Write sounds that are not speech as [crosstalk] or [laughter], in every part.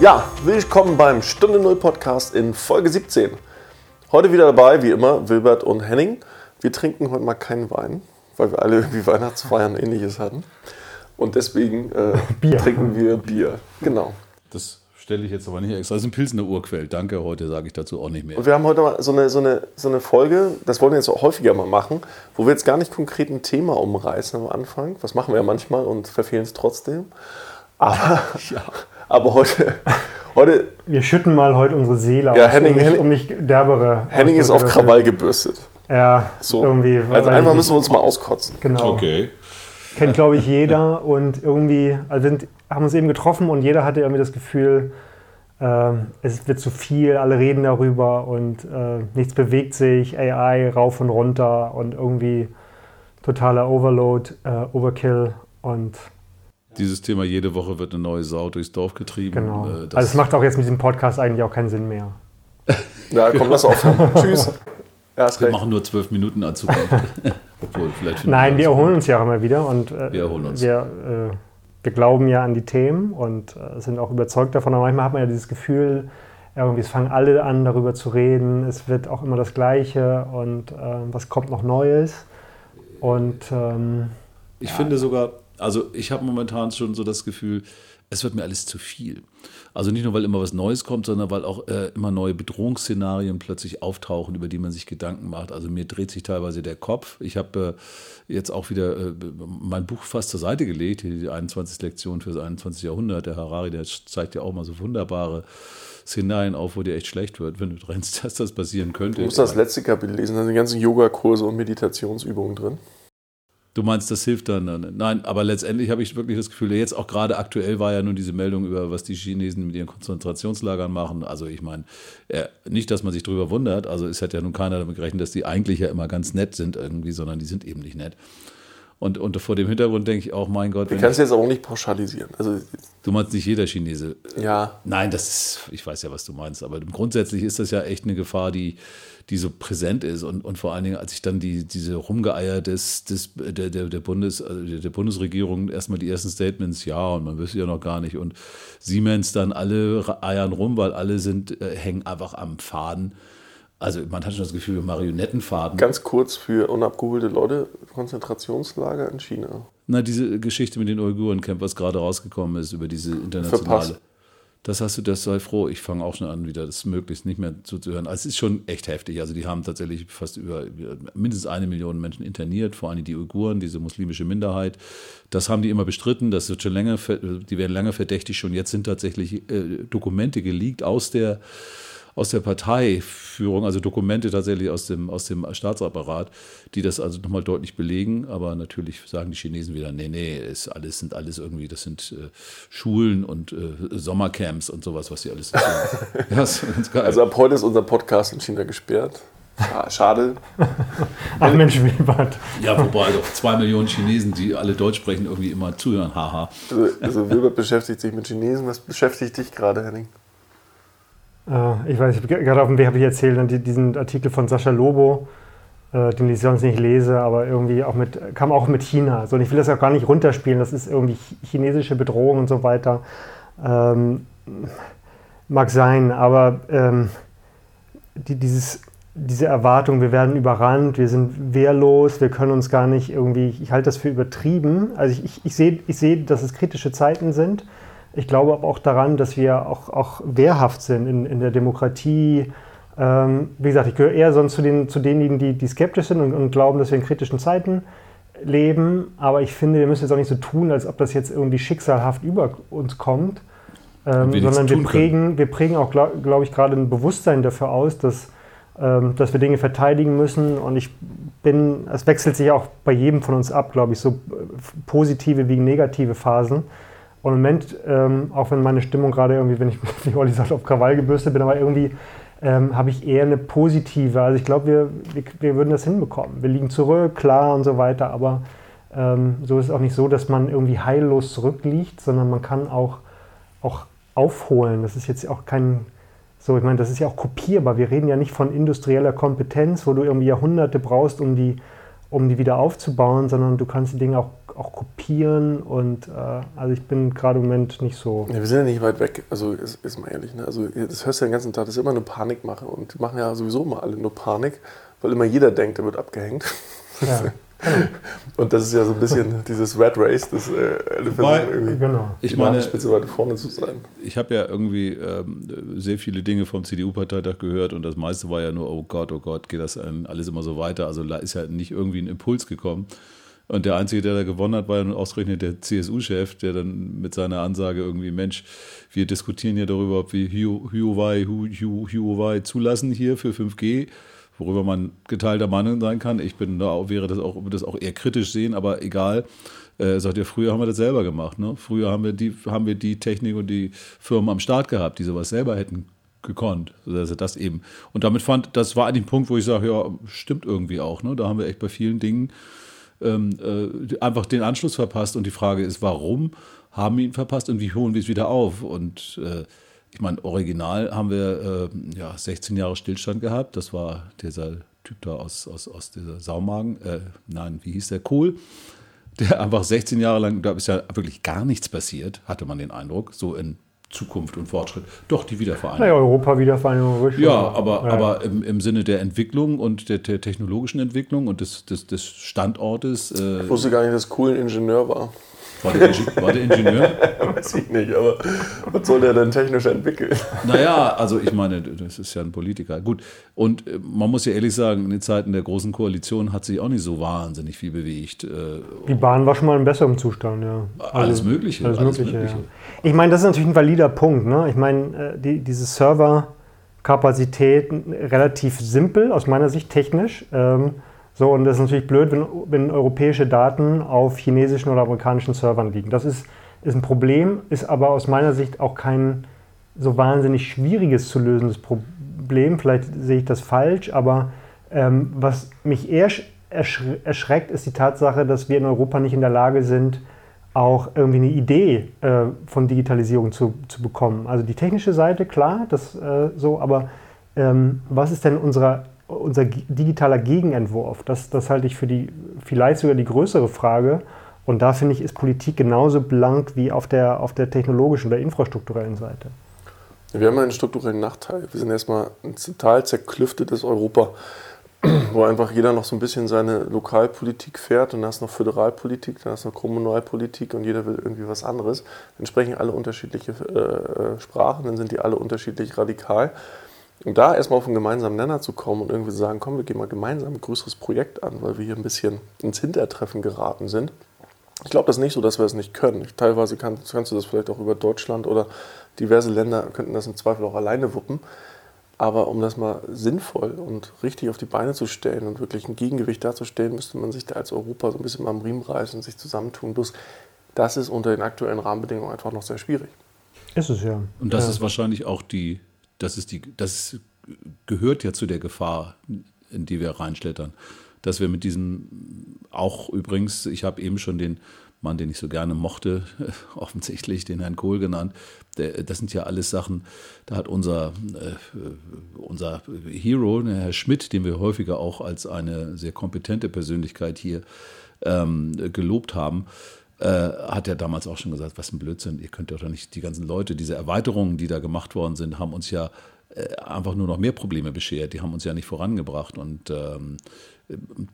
Ja, willkommen beim Stunde Null Podcast in Folge 17. Heute wieder dabei, wie immer, Wilbert und Henning. Wir trinken heute mal keinen Wein, weil wir alle irgendwie [laughs] Weihnachtsfeiern ähnliches hatten. Und deswegen äh, [laughs] trinken wir Bier. Genau. Das stelle ich jetzt aber nicht extra. Das ist ein Pilsener Urquell. Danke, heute sage ich dazu auch nicht mehr. Und wir haben heute mal so eine, so eine, so eine Folge, das wollen wir jetzt auch häufiger mal machen, wo wir jetzt gar nicht konkret ein Thema umreißen am Anfang. Was machen wir ja manchmal und verfehlen es trotzdem. Aber, [laughs] ja. Aber heute, [laughs] heute. Wir schütten mal heute unsere Seele ja, aus, Henning, um, nicht, um nicht derbere. Henning ist auf Krawall gebürstet. Ja, so. irgendwie. Also einmal müssen wir uns mal auskotzen. Genau. Okay. Kennt, glaube ich, jeder und irgendwie, also sind, haben uns eben getroffen und jeder hatte irgendwie das Gefühl, äh, es wird zu viel, alle reden darüber und äh, nichts bewegt sich, AI rauf und runter und irgendwie totaler Overload, äh, Overkill und dieses Thema, jede Woche wird eine neue Sau durchs Dorf getrieben. Genau. Äh, also es macht auch jetzt mit diesem Podcast eigentlich auch keinen Sinn mehr. [laughs] ja, komm, lass auf. [laughs] Tschüss. Ja, wir machen nur zwölf Minuten an Zukunft. [laughs] Obwohl, vielleicht Nein, wir erholen uns ja auch immer wieder und äh, wir erholen uns. Wir, äh, wir, glauben ja an die Themen und äh, sind auch überzeugt davon. Aber manchmal hat man ja dieses Gefühl, irgendwie es fangen alle an, darüber zu reden. Es wird auch immer das Gleiche und äh, was kommt noch Neues. Und ähm, ich ja. finde sogar, also ich habe momentan schon so das Gefühl, es wird mir alles zu viel. Also nicht nur, weil immer was Neues kommt, sondern weil auch äh, immer neue Bedrohungsszenarien plötzlich auftauchen, über die man sich Gedanken macht. Also mir dreht sich teilweise der Kopf. Ich habe äh, jetzt auch wieder äh, mein Buch fast zur Seite gelegt, die 21 Lektionen für das 21. Jahrhundert. Der Harari, der zeigt ja auch mal so wunderbare Szenarien auf, wo dir echt schlecht wird, wenn du rennst, [laughs] dass das passieren könnte. Du musst das letzte Kapitel lesen, da sind die ganzen Yogakurse und Meditationsübungen drin. Du meinst, das hilft dann? Nein, aber letztendlich habe ich wirklich das Gefühl, jetzt auch gerade aktuell war ja nun diese Meldung über, was die Chinesen mit ihren Konzentrationslagern machen. Also ich meine, äh, nicht, dass man sich darüber wundert. Also es hat ja nun keiner damit gerechnet, dass die eigentlich ja immer ganz nett sind irgendwie, sondern die sind eben nicht nett. Und, und vor dem Hintergrund denke ich auch, mein Gott. Du kannst jetzt auch nicht pauschalisieren. Also, du meinst nicht jeder Chinese. Ja. Nein, das ist, ich weiß ja, was du meinst. Aber grundsätzlich ist das ja echt eine Gefahr, die, die so präsent ist. Und, und vor allen Dingen, als ich dann die, diese Rumgeeier des, des, der, der, der, Bundes, also der Bundesregierung erstmal die ersten Statements, ja, und man wüsste ja noch gar nicht. Und Siemens dann alle eiern rum, weil alle sind, äh, hängen einfach am Faden. Also man hat schon das Gefühl, Marionettenfaden. Ganz kurz für unabgeholte Leute, Konzentrationslager in China. Na, diese Geschichte mit den Uiguren-Camp, was gerade rausgekommen ist über diese internationale. Verpasst. Das hast du, das sei froh. Ich fange auch schon an, wieder das möglichst nicht mehr zuzuhören. Also es ist schon echt heftig. Also die haben tatsächlich fast über mindestens eine Million Menschen interniert, vor allem die Uiguren, diese muslimische Minderheit. Das haben die immer bestritten. Das wird schon länger, die werden lange verdächtig. Schon jetzt sind tatsächlich äh, Dokumente geleakt aus der aus der Parteiführung, also Dokumente tatsächlich aus dem, aus dem Staatsapparat, die das also nochmal deutlich belegen. Aber natürlich sagen die Chinesen wieder, nee, nee, ist alles, sind alles irgendwie, das sind äh, Schulen und äh, Sommercamps und sowas, was sie alles [laughs] ja, Also ab heute ist unser Podcast in China gesperrt. Schade. [laughs] Ach Mensch, Wilbert. Ja, wobei doch zwei Millionen Chinesen, die alle Deutsch sprechen, irgendwie immer zuhören. Haha. Also, also Wilbert beschäftigt sich mit Chinesen. Was beschäftigt dich gerade, Henning? Äh, ich weiß, ich gerade auf dem Weg habe ich erzählt, diesen Artikel von Sascha Lobo, äh, den ich sonst nicht lese, aber irgendwie auch mit, kam auch mit China. So, und ich will das auch gar nicht runterspielen, das ist irgendwie chinesische Bedrohung und so weiter. Ähm, mag sein, aber ähm, die, dieses, diese Erwartung, wir werden überrannt, wir sind wehrlos, wir können uns gar nicht irgendwie, ich halte das für übertrieben. Also ich, ich, ich sehe, ich seh, dass es kritische Zeiten sind. Ich glaube aber auch daran, dass wir auch, auch wehrhaft sind in, in der Demokratie. Ähm, wie gesagt, ich gehöre eher sonst zu, den, zu denjenigen, die, die skeptisch sind und, und, glauben, dass wir in kritischen Zeiten leben. Aber ich finde, wir müssen jetzt auch nicht so tun, als ob das jetzt irgendwie schicksalhaft über uns kommt. Ähm, wir sondern wir prägen, wir prägen auch, glaube glaub ich, gerade ein Bewusstsein dafür aus, dass, ähm, dass wir Dinge verteidigen müssen. Und ich bin, es wechselt sich auch bei jedem von uns ab, glaube ich, so äh, positive wie negative Phasen. Und im Moment, ähm, auch wenn meine Stimmung gerade irgendwie, wenn ich, [laughs] wie Olli sagt, auf Krawall gebürstet bin, aber irgendwie ähm, habe ich eher eine positive. Also ich glaube, wir, wir, wir, würden das hinbekommen. Wir liegen zurück, klar und so weiter, aber ähm, so ist es auch nicht so, dass man irgendwie heillos zurückliegt, sondern man kann auch, auch aufholen. Das ist jetzt auch kein, so, ich meine, das ist ja auch kopierbar. Wir reden ja nicht von industrieller Kompetenz, wo du irgendwie Jahrhunderte brauchst, um die, um die wieder aufzubauen, sondern du kannst die Dinge auch, auch kopieren und äh, also ich bin gerade im Moment nicht so. Ja, wir sind ja nicht weit weg, also ist, ist mal ehrlich, ne? also das hörst du ja den ganzen Tag, das ist immer eine Panikmache und die machen ja sowieso mal alle nur Panik, weil immer jeder denkt, er wird abgehängt. Ja. [laughs] Und das ist ja so ein bisschen [laughs] dieses Red Race, das äh, irgendwie genau. ich meine, Spitze weiter vorne zu sein. Ich habe ja irgendwie ähm, sehr viele Dinge vom CDU-Parteitag gehört und das meiste war ja nur, oh Gott, oh Gott, geht das alles immer so weiter. Also da ist ja nicht irgendwie ein Impuls gekommen. Und der Einzige, der da gewonnen hat, war ja nun ausgerechnet der CSU-Chef, der dann mit seiner Ansage irgendwie, Mensch, wir diskutieren ja darüber, ob wir Huawei, Huawei zulassen hier für 5G worüber man geteilter Meinung sein kann. Ich bin da wäre das auch, würde das auch eher kritisch sehen, aber egal. Äh, sagt ihr, früher haben wir das selber gemacht. Ne? Früher haben wir, die, haben wir die Technik und die Firmen am Start gehabt, die sowas selber hätten gekonnt. Also das eben. Und damit fand, das war eigentlich ein Punkt, wo ich sage, ja, stimmt irgendwie auch. Ne? Da haben wir echt bei vielen Dingen ähm, äh, einfach den Anschluss verpasst. Und die Frage ist, warum haben wir ihn verpasst und wie holen wir es wieder auf? Und äh, ich meine, original haben wir äh, ja, 16 Jahre Stillstand gehabt. Das war dieser Typ da aus, aus, aus dieser Saumagen, äh, nein, wie hieß der? Kohl. Der einfach 16 Jahre lang, da ist ja wirklich gar nichts passiert, hatte man den Eindruck, so in Zukunft und Fortschritt. Doch, die Wiedervereinigung. Naja, Europa-Wiedervereinigung. Ja, aber, ja. aber im, im Sinne der Entwicklung und der, der technologischen Entwicklung und des, des, des Standortes. Äh, ich wusste gar nicht, dass Kohl ein Ingenieur war. War der, war der Ingenieur? [laughs] Weiß ich nicht, aber was soll der denn technisch entwickeln? Naja, also ich meine, das ist ja ein Politiker. Gut, und äh, man muss ja ehrlich sagen, in den Zeiten der Großen Koalition hat sich auch nicht so wahnsinnig viel bewegt. Äh, Die Bahn war schon mal in besserem Zustand, ja. Alles also, Mögliche. Alles, alles Mögliche, Ja. Ich meine, das ist natürlich ein valider Punkt. Ne? Ich meine, äh, die, diese Serverkapazität relativ simpel, aus meiner Sicht technisch. Ähm, so, und das ist natürlich blöd, wenn, wenn europäische Daten auf chinesischen oder amerikanischen Servern liegen. Das ist, ist ein Problem, ist aber aus meiner Sicht auch kein so wahnsinnig schwieriges zu lösendes Problem. Vielleicht sehe ich das falsch, aber ähm, was mich eher erschreckt, ist die Tatsache, dass wir in Europa nicht in der Lage sind, auch irgendwie eine Idee äh, von Digitalisierung zu, zu bekommen. Also die technische Seite, klar, das äh, so, aber ähm, was ist denn unsere unser digitaler Gegenentwurf, das, das halte ich für die vielleicht sogar die größere Frage. Und da finde ich, ist Politik genauso blank wie auf der, auf der technologischen oder infrastrukturellen Seite. Wir haben einen strukturellen Nachteil. Wir sind erstmal ein total zerklüftetes Europa, [clears throat] wo einfach jeder noch so ein bisschen seine Lokalpolitik fährt und dann du noch Föderalpolitik, dann du noch Kommunalpolitik und jeder will irgendwie was anderes. Dann sprechen alle unterschiedliche äh, äh Sprachen, dann sind die alle unterschiedlich radikal. Und da erstmal auf einen gemeinsamen Nenner zu kommen und irgendwie zu sagen, komm, wir gehen mal gemeinsam ein größeres Projekt an, weil wir hier ein bisschen ins Hintertreffen geraten sind. Ich glaube das ist nicht so, dass wir es nicht können. Teilweise kann, kannst du das vielleicht auch über Deutschland oder diverse Länder könnten das im Zweifel auch alleine wuppen. Aber um das mal sinnvoll und richtig auf die Beine zu stellen und wirklich ein Gegengewicht darzustellen, müsste man sich da als Europa so ein bisschen mal am Riemen reißen und sich zusammentun. Bloß das ist unter den aktuellen Rahmenbedingungen einfach noch sehr schwierig. Ist es ja. Und das ja. ist wahrscheinlich auch die das, ist die, das gehört ja zu der Gefahr, in die wir reinschlittern. Dass wir mit diesem, auch übrigens, ich habe eben schon den Mann, den ich so gerne mochte, [laughs] offensichtlich den Herrn Kohl genannt, der, das sind ja alles Sachen, da hat unser, äh, unser Hero, der Herr Schmidt, den wir häufiger auch als eine sehr kompetente Persönlichkeit hier ähm, gelobt haben, äh, hat er damals auch schon gesagt, was ein Blödsinn, ihr könnt ja doch nicht, die ganzen Leute, diese Erweiterungen, die da gemacht worden sind, haben uns ja äh, einfach nur noch mehr Probleme beschert, die haben uns ja nicht vorangebracht und ähm,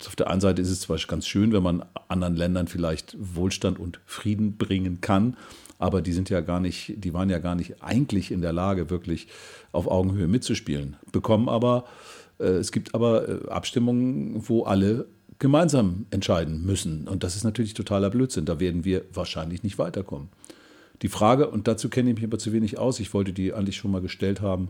auf der einen Seite ist es zwar ganz schön, wenn man anderen Ländern vielleicht Wohlstand und Frieden bringen kann, aber die sind ja gar nicht, die waren ja gar nicht eigentlich in der Lage, wirklich auf Augenhöhe mitzuspielen. Bekommen aber, äh, es gibt aber äh, Abstimmungen, wo alle gemeinsam entscheiden müssen. Und das ist natürlich totaler Blödsinn. Da werden wir wahrscheinlich nicht weiterkommen. Die Frage, und dazu kenne ich mich aber zu wenig aus, ich wollte die eigentlich schon mal gestellt haben,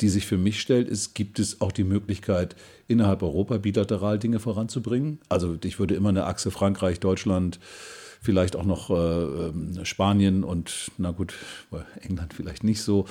die sich für mich stellt, ist, gibt es auch die Möglichkeit, innerhalb Europa bilateral Dinge voranzubringen? Also ich würde immer eine Achse Frankreich, Deutschland, vielleicht auch noch äh, ähm, Spanien und, na gut, England vielleicht nicht so,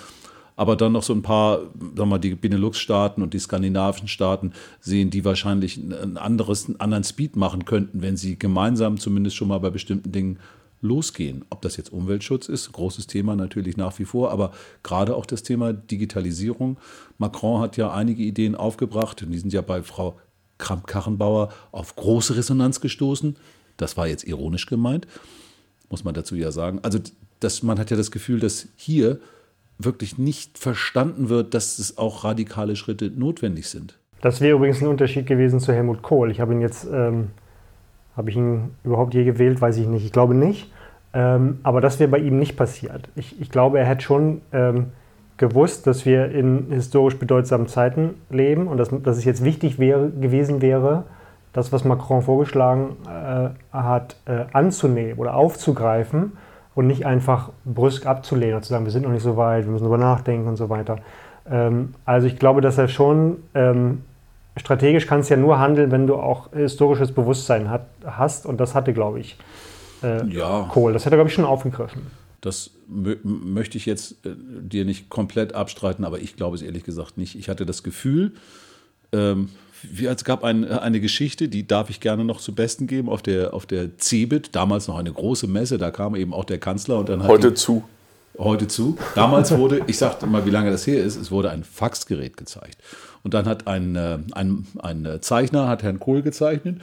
aber dann noch so ein paar, sagen wir mal, die Benelux-Staaten und die skandinavischen Staaten sehen, die wahrscheinlich ein anderes, einen anderen Speed machen könnten, wenn sie gemeinsam zumindest schon mal bei bestimmten Dingen losgehen. Ob das jetzt Umweltschutz ist, großes Thema natürlich nach wie vor, aber gerade auch das Thema Digitalisierung. Macron hat ja einige Ideen aufgebracht und die sind ja bei Frau Kramp-Karrenbauer auf große Resonanz gestoßen Das war jetzt ironisch gemeint, muss man dazu ja sagen. Also das, man hat ja das Gefühl, dass hier wirklich nicht verstanden wird, dass es auch radikale Schritte notwendig sind. Das wäre übrigens ein Unterschied gewesen zu Helmut Kohl. Ich habe ihn jetzt, ähm, habe ich ihn überhaupt je gewählt, weiß ich nicht. Ich glaube nicht. Ähm, aber das wäre bei ihm nicht passiert. Ich, ich glaube, er hätte schon ähm, gewusst, dass wir in historisch bedeutsamen Zeiten leben und dass, dass es jetzt wichtig wäre, gewesen wäre, das, was Macron vorgeschlagen äh, hat, äh, anzunehmen oder aufzugreifen und nicht einfach brüsk abzulehnen und zu sagen, wir sind noch nicht so weit, wir müssen darüber nachdenken und so weiter. Ähm, also ich glaube, dass er schon ähm, strategisch kannst ja nur handeln, wenn du auch historisches Bewusstsein hat, hast und das hatte, glaube ich, äh, ja. Kohl. Das hat er, glaube ich, schon aufgegriffen. Das möchte ich jetzt äh, dir nicht komplett abstreiten, aber ich glaube es ehrlich gesagt nicht. Ich hatte das Gefühl, ähm, es gab ein, eine Geschichte, die darf ich gerne noch zum Besten geben, auf der, auf der CeBIT, damals noch eine große Messe, da kam eben auch der Kanzler und dann Heute die, zu. Heute zu. Damals wurde, ich sagte mal, wie lange das her ist, es wurde ein Faxgerät gezeigt. Und dann hat ein, äh, ein, ein Zeichner, hat Herrn Kohl gezeichnet.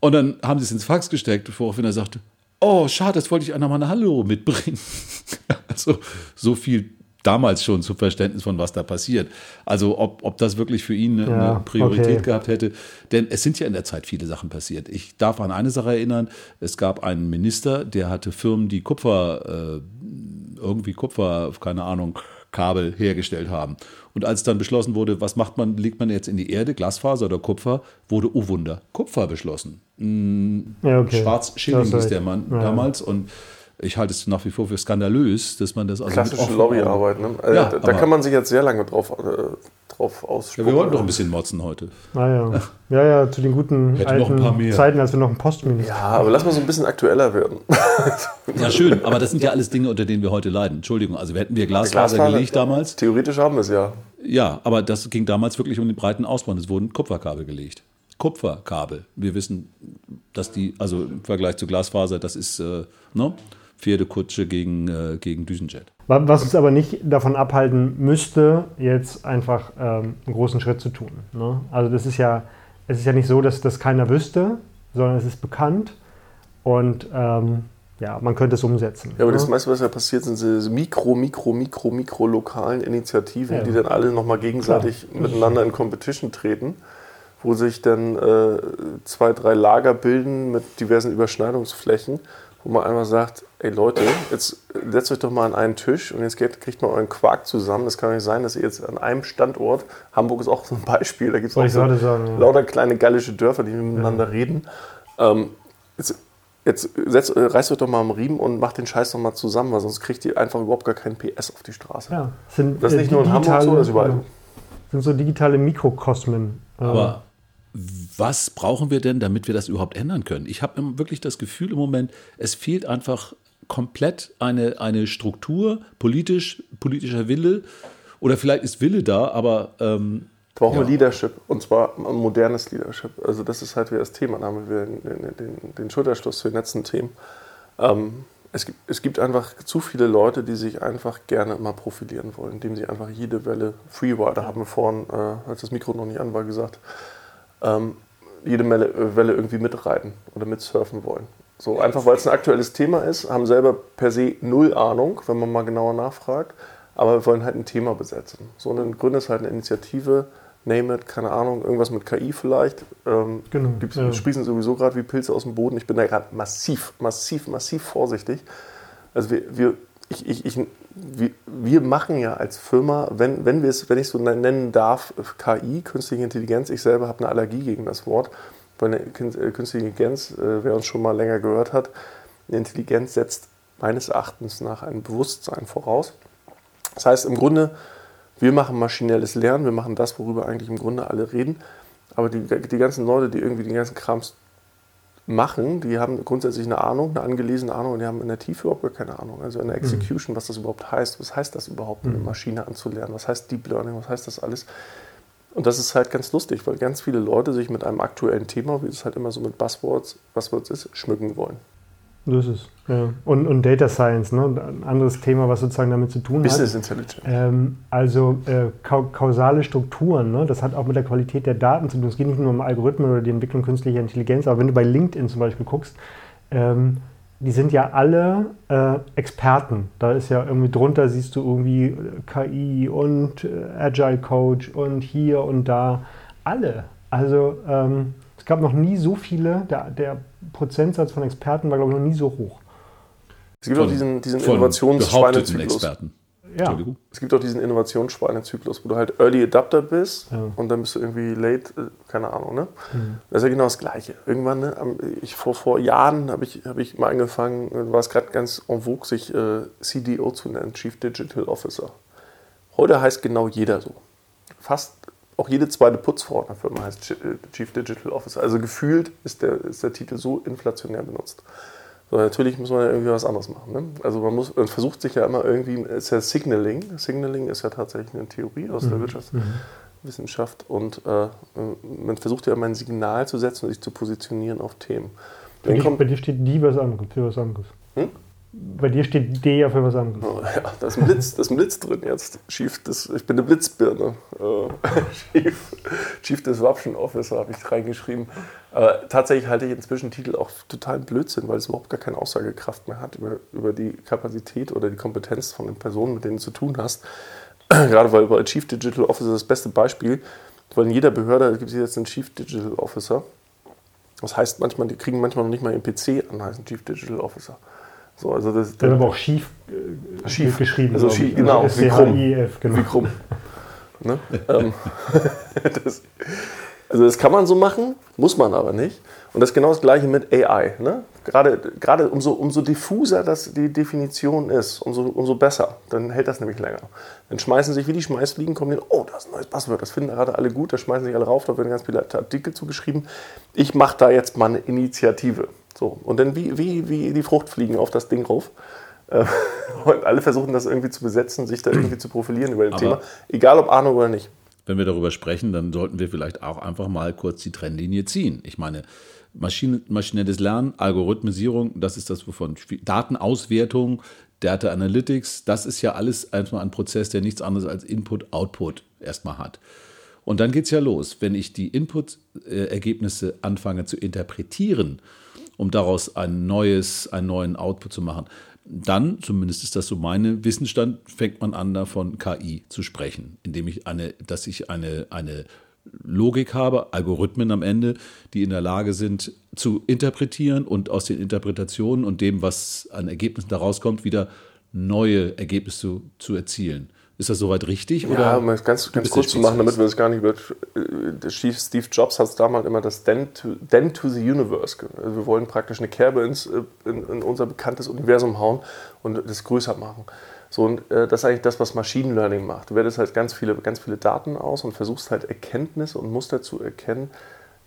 Und dann haben sie es ins Fax gesteckt, woraufhin er sagte, oh, schade, das wollte ich einer mal eine Hallo mitbringen. [laughs] also so viel damals schon zum Verständnis von, was da passiert. Also ob, ob das wirklich für ihn eine, ja, Priorität okay. gehabt hätte. Denn es sind ja in der Zeit viele Sachen passiert. Ich darf an eine Sache erinnern. Es gab einen Minister, der hatte Firmen, die Kupfer, äh, irgendwie Kupfer, keine Ahnung, Kabel hergestellt haben. Und als dann beschlossen wurde, was macht man, legt man jetzt in die Erde, Glasfaser oder Kupfer, wurde, oh Wunder, Kupfer beschlossen. Mm, ja, okay. Schwarz-Schilling hieß der Mann ja. damals. Und ich halte es nach wie vor für skandalös, dass man das also Klassische Lobbyarbeit, ne? Also ja, da, da kann man sich jetzt sehr lange drauf, äh, drauf aussprechen. Ja, wir wollten doch ein bisschen motzen heute. Ah, ja. ja, ja, zu den guten alten Zeiten, als wir noch ein Postminister Ja, aber lass mal so ein bisschen aktueller werden. [laughs] ja, schön, aber das sind ja alles Dinge, unter denen wir heute leiden. Entschuldigung, also hätten wir Glasfaser, Glasfaser gelegt damals. Theoretisch haben wir es ja. Ja, aber das ging damals wirklich um den breiten Ausbau. Es wurden Kupferkabel gelegt. Kupferkabel. Wir wissen, dass die, also im Vergleich zu Glasfaser, das ist, äh, ne? Pferdekutsche gegen, äh, gegen Düsenjet. Was uns aber nicht davon abhalten müsste, jetzt einfach ähm, einen großen Schritt zu tun. Ne? Also das ist ja, es ist ja nicht so, dass das keiner wüsste, sondern es ist bekannt und ähm, ja, man könnte es umsetzen. Ja, aber ne? das meiste, was ja passiert, sind diese Mikro, Mikro, Mikro, Mikro lokalen Initiativen, ja. die dann alle nochmal gegenseitig Klar. miteinander in Competition treten, wo sich dann äh, zwei, drei Lager bilden mit diversen Überschneidungsflächen wo man einfach sagt, ey Leute, jetzt setzt euch doch mal an einen Tisch und jetzt kriegt man euren Quark zusammen. Das kann nicht sein, dass ihr jetzt an einem Standort, Hamburg ist auch so ein Beispiel, da gibt es auch so sagen, lauter kleine gallische Dörfer, die miteinander ja. reden. Ähm, jetzt, jetzt setzt, reißt euch doch mal am Riemen und macht den Scheiß doch mal zusammen, weil sonst kriegt ihr einfach überhaupt gar keinen PS auf die Straße. Ja, sind, das ist nicht nur in Hamburg so, das ist überall. sind so digitale Mikrokosmen. Aber was brauchen wir denn, damit wir das überhaupt ändern können? Ich habe wirklich das Gefühl im Moment, es fehlt einfach komplett eine, eine Struktur, politisch, politischer Wille. Oder vielleicht ist Wille da, aber. Ähm, brauchen ja. wir Leadership und zwar ein modernes Leadership. Also, das ist halt wieder das Thema. Da haben wir den, den, den Schulterschluss zu den letzten Themen. Ähm, es gibt, es gibt einfach zu viele Leute, die sich einfach gerne mal profilieren wollen, indem sie einfach jede Welle Freerider haben vorhin, äh, als das Mikro noch nicht an war, gesagt ähm, jede Welle irgendwie mitreiten oder mitsurfen wollen. So einfach, weil es ein aktuelles Thema ist, haben selber per se null Ahnung, wenn man mal genauer nachfragt, aber wir wollen halt ein Thema besetzen. So und dann gründet halt eine Initiative, name it, keine Ahnung, irgendwas mit KI vielleicht. Ähm, genau. Gibt's, ja. Sprießen sowieso gerade wie Pilze aus dem Boden. Ich bin da gerade massiv, massiv, massiv vorsichtig. Also wir, wir ich, ich, ich, wir, wir, machen ja als Firma, wenn, wenn, wenn ich so nennen darf, KI, künstliche Intelligenz, ich selber habe eine Allergie gegen das Wort, weil äh, künstliche Intelligenz, äh, wer uns schon mal länger gehört hat, eine Intelligenz setzt meines Erachtens nach ein Bewusstsein voraus. Das heißt im Grunde, wir machen maschinelles Lernen, wir machen das, worüber eigentlich im Grunde alle reden, aber die, die ganzen Leute, die irgendwie den ganzen Krams machen, die haben grundsätzlich eine Ahnung, eine angelesene Ahnung und die haben in der Tiefe überhaupt gar keine Ahnung. Also in der mhm. Execution, mhm. was das überhaupt heißt. Was heißt das überhaupt, eine mhm. Maschine anzulernen? Was heißt Deep Learning? Was heißt das alles? Und das ist halt ganz lustig, weil ganz viele Leute sich mit einem aktuellen Thema, wie es halt immer so mit Buzzwords, Buzzwords ist, schmücken wollen. So ist es. Ja. Und, und Data Science, ne? ein anderes Thema, was sozusagen damit zu tun Business hat. Business Intelligence. Ähm, also äh, kausale Strukturen, ne? das hat auch mit der Qualität der Daten zu tun. Es geht nicht nur um Algorithmen oder die Entwicklung künstlicher Intelligenz, aber wenn du bei LinkedIn zum Beispiel guckst, ähm, die sind ja alle äh, Experten. Da ist ja irgendwie drunter, siehst du irgendwie äh, KI und äh, Agile Coach und hier und da. Alle. Also ähm, es gab noch nie so viele, der, der Prozentsatz von Experten war, glaube ich, noch nie so hoch. Es gibt auch diesen, diesen Innovationsschweinezyklus. Ja. Es gibt auch diesen Innovationsschweinezyklus, wo du halt Early Adapter bist ja. und dann bist du irgendwie late, äh, keine Ahnung, ne? Mhm. Das ist ja genau das Gleiche. Irgendwann, ne, ich, vor, vor Jahren habe ich, hab ich mal angefangen, war es gerade ganz en vogue, sich äh, CDO zu nennen, Chief Digital Officer. Heute heißt genau jeder so. Fast auch jede zweite Putzfrau in der Firma heißt äh, Chief Digital Officer. Also gefühlt ist der, ist der Titel so inflationär benutzt. So, natürlich muss man ja irgendwie was anderes machen. Ne? Also man muss, man versucht sich ja immer irgendwie, ist ja Signaling. Signaling ist ja tatsächlich eine Theorie aus der mhm. Wirtschaftswissenschaft und äh, man versucht ja immer ein Signal zu setzen und sich zu positionieren auf Themen. Bei dir, bei dir steht nie was anderes, für was anderes. Hm? Bei dir steht D ja für was anderes. Oh, ja, da ist ein Blitz, da ist ein Blitz drin jetzt. Chief, das, ich bin eine Blitzbirne. Äh, [laughs] Chief, Chief Disruption Officer habe ich reingeschrieben. Aber tatsächlich halte ich inzwischen Titel auch total Blödsinn, weil es überhaupt gar keine Aussagekraft mehr hat über, über die Kapazität oder die Kompetenz von den Personen, mit denen du zu tun hast. [clears throat] Gerade weil bei Chief Digital Officer das beste Beispiel, weil in jeder Behörde gibt es jetzt einen Chief Digital Officer. Das heißt manchmal, die kriegen manchmal noch nicht mal einen PC an, heißen Chief Digital Officer. So, also das, das aber auch schief, äh, schief geschrieben. Also schief, genau, also wie krumm. genau. Wie krumm. Ne? ähm, [laughs] das, also das kann man so machen, muss man aber nicht. Und das ist genau das gleiche mit AI. Ne? Gerade, gerade umso, umso diffuser das die Definition ist, umso, umso besser. Dann hält das nämlich länger. Dann schmeißen sich wie die Schmeißfliegen, kommen die, oh, das ist ein neues Passwort, das finden gerade alle gut, da schmeißen sich alle rauf, da werden ganz viele Artikel zugeschrieben. Ich mache da jetzt mal eine Initiative. So, und dann wie, wie, wie die Fruchtfliegen auf das Ding rauf. Äh, [laughs] und alle versuchen das irgendwie zu besetzen, sich da irgendwie zu profilieren über das Thema, egal ob Ahnung oder nicht. Wenn wir darüber sprechen, dann sollten wir vielleicht auch einfach mal kurz die Trennlinie ziehen. Ich meine, Maschine, maschinelles Lernen, Algorithmisierung, das ist das, wovon Datenauswertung, Data Analytics, das ist ja alles erstmal ein Prozess, der nichts anderes als Input-Output erstmal hat. Und dann geht es ja los. Wenn ich die Input-Ergebnisse anfange zu interpretieren, um daraus ein neues, einen neuen Output zu machen. Dann, zumindest ist das so mein Wissensstand, fängt man an, davon KI zu sprechen, indem ich eine, dass ich eine, eine Logik habe, Algorithmen am Ende, die in der Lage sind zu interpretieren und aus den Interpretationen und dem, was an Ergebnissen daraus kommt, wieder neue Ergebnisse zu, zu erzielen. Ist das soweit richtig? Ja, oder um es ganz, ganz kurz zu machen, damit wir das gar nicht wird. Äh, Steve Jobs hat damals immer das Then to, then to the Universe. Also wir wollen praktisch eine Kerbe ins, äh, in, in, unser bekanntes Universum hauen und das größer machen. So, und äh, das ist eigentlich das, was Machine Learning macht. Du wertest halt ganz viele, ganz viele Daten aus und versuchst halt Erkenntnisse und Muster zu erkennen,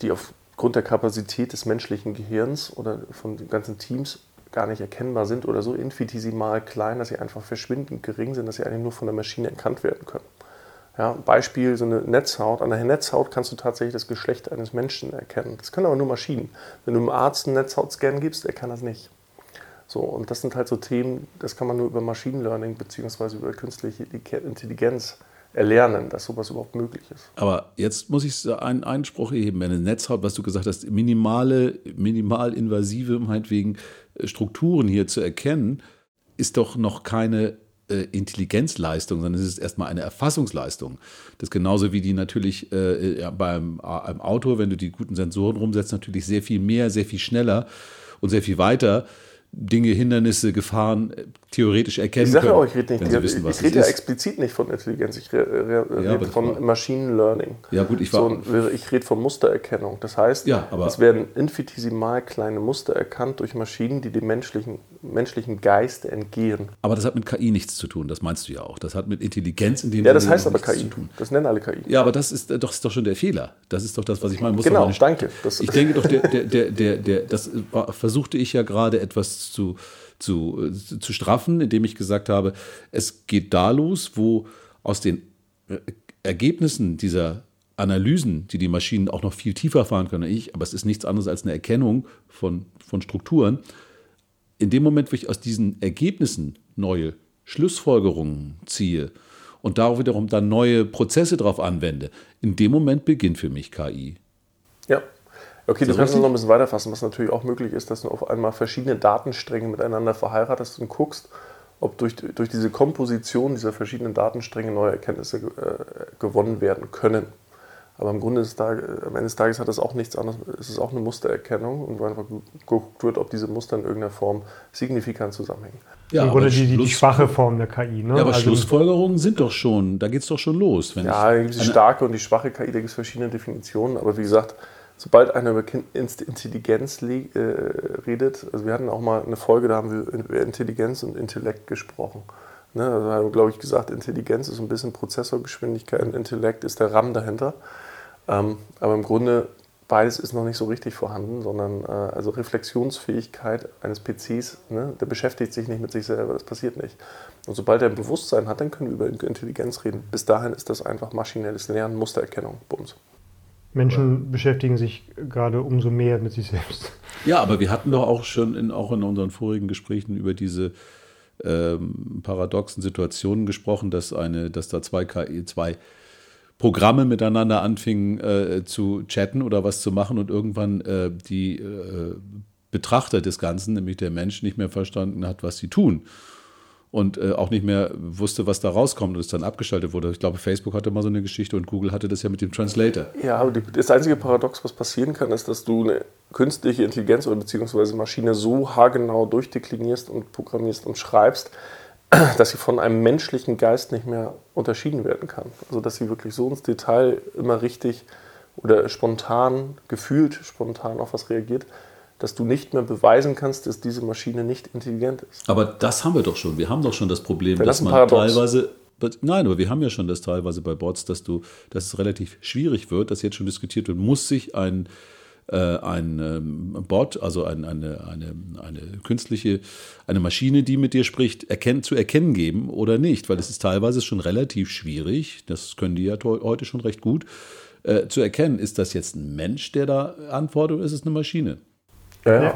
die aufgrund der Kapazität des menschlichen Gehirns oder von den ganzen Teams gar nicht erkennbar sind oder so infinitesimal klein, dass sie einfach verschwindend gering sind, dass sie eigentlich nur von der Maschine erkannt werden können. Ja, Beispiel, so eine Netzhaut. An der Netzhaut kannst du tatsächlich das Geschlecht eines Menschen erkennen. Das können aber nur Maschinen. Wenn du einem Arzt einen Netzhautscan gibst, er kann das nicht. So, und das sind halt so Themen, das kann man nur über Machine Learning bzw. über künstliche Intelligenz erlernen, dass sowas überhaupt möglich ist. Aber jetzt muss ich einen Einspruch erheben. Eine Netzhaut, was du gesagt hast, minimale, minimal invasive, meinetwegen Strukturen hier zu erkennen, ist doch noch keine äh, Intelligenzleistung, sondern es ist erstmal eine Erfassungsleistung. Das ist genauso wie die natürlich äh, ja, beim, äh, beim Auto, wenn du die guten Sensoren rumsetzt, natürlich sehr viel mehr, sehr viel schneller und sehr viel weiter Dinge, Hindernisse, Gefahren äh, theoretisch erkennen ich sage können. Euch, ich rede, nicht, wissen, ich rede ja explizit nicht von Intelligenz, ich rede, ja, von Machine Learning. Ja, gut, ich war. So, ich rede von Mustererkennung. Das heißt, ja, es werden infinitesimal kleine Muster erkannt durch Maschinen, die dem menschlichen, menschlichen Geist entgehen. Aber das hat mit KI nichts zu tun, das meinst du ja auch. Das hat mit Intelligenz in dem Ja, das heißt aber KI. Zu tun. Das nennen alle KI. Ja, aber das ist, doch, ist doch schon der Fehler. Das ist doch das, was ich meine. Muss genau, danke. Das ich denke doch, der, der, der, der, der, das versuchte ich ja gerade etwas zu zu, zu straffen, indem ich gesagt habe, es geht da los, wo aus den äh, Ergebnissen dieser Analysen, die die Maschinen auch noch viel tiefer fahren können ich, aber es ist nichts anderes als eine Erkennung von, von Strukturen, in dem Moment, wo ich aus diesen Ergebnissen neue Schlussfolgerungen ziehe und darauf wiederum dann neue Prozesse drauf anwende, in dem Moment beginnt für mich KI. Ja. Okay, das kannst du noch ein bisschen weiterfassen. Was natürlich auch möglich ist, dass du auf einmal verschiedene Datenstränge miteinander verheiratest und guckst, ob durch, durch diese Komposition dieser verschiedenen Datenstränge neue Erkenntnisse äh, gewonnen werden können. Aber im Grunde ist da, am Ende des Tages hat das auch nichts anderes, es ist auch eine Mustererkennung und wo einfach geguckt wird, ob diese Muster in irgendeiner Form signifikant zusammenhängen. Ja, Im Grunde die, die, die, schwache Form der KI. Ne? Ja, aber also Schlussfolgerungen sind doch schon, da geht es doch schon los. ja, da gibt es die starke und die schwache KI, da gibt es verschiedene Definitionen, aber wie gesagt, sobald einer über Intelligenz äh, redet, also wir hatten auch mal eine Folge, da haben wir über Intelligenz und Intellekt gesprochen. Ne, also haben wir, glaube ich, gesagt, Intelligenz ist ein bisschen Prozessorgeschwindigkeit und Intellekt ist der RAM dahinter. Ähm, aber im Grunde beides ist noch nicht so richtig vorhanden, sondern äh, also Reflexionsfähigkeit eines PCs, ne, der beschäftigt sich nicht mit sich selber, das passiert nicht. Und sobald er ein Bewusstsein hat, dann können wir über Intelligenz reden. Bis dahin ist das einfach maschinelles Lernen, Mustererkennung, Bums. Menschen ja. beschäftigen sich gerade umso mehr mit sich selbst. Ja, aber wir hatten doch auch schon in, auch in unseren vorigen Gesprächen über diese ähm, paradoxen Situationen gesprochen, dass eine, dass da zwei KI, zwei Programme miteinander anfingen äh, zu chatten oder was zu machen und irgendwann äh, die äh, Betrachter des Ganzen, nämlich der Mensch, nicht mehr verstanden hat, was sie tun. Und äh, auch nicht mehr wusste, was da rauskommt und es dann abgeschaltet wurde. Ich glaube, Facebook hatte mal so eine Geschichte und Google hatte das ja mit dem Translator. Ja, aber die, das einzige Paradox, was passieren kann, ist, dass du eine künstliche Intelligenz oder beziehungsweise Maschine so haargenau durchdeklinierst und programmierst und schreibst, [clears throat] dass sie von einem menschlichen Geist nicht mehr unterschieden werden kann. Also dass sie wirklich so ins Detail immer richtig oder spontan, gefühlt spontan auf was reagiert, dass du nicht mehr beweisen kannst, dass diese Maschine nicht intelligent ist. Aber das haben wir doch schon. Wir haben doch schon das Problem, das dass man Paradox. teilweise Nein, aber wir haben ja schon das teilweise bei Bots, dass du, dass es relativ schwierig wird, dass jetzt schon diskutiert wird, muss sich ein äh, ein ähm, Bot, also ein, eine, eine, eine künstliche, eine Maschine, die mit dir spricht, erkennt, zu erkennen geben oder nicht, weil es ist teilweise schon relativ schwierig, das können die ja heute schon recht gut, äh, zu erkennen, ist das jetzt ein Mensch, der da antwortet oder ist es eine Maschine? Ja.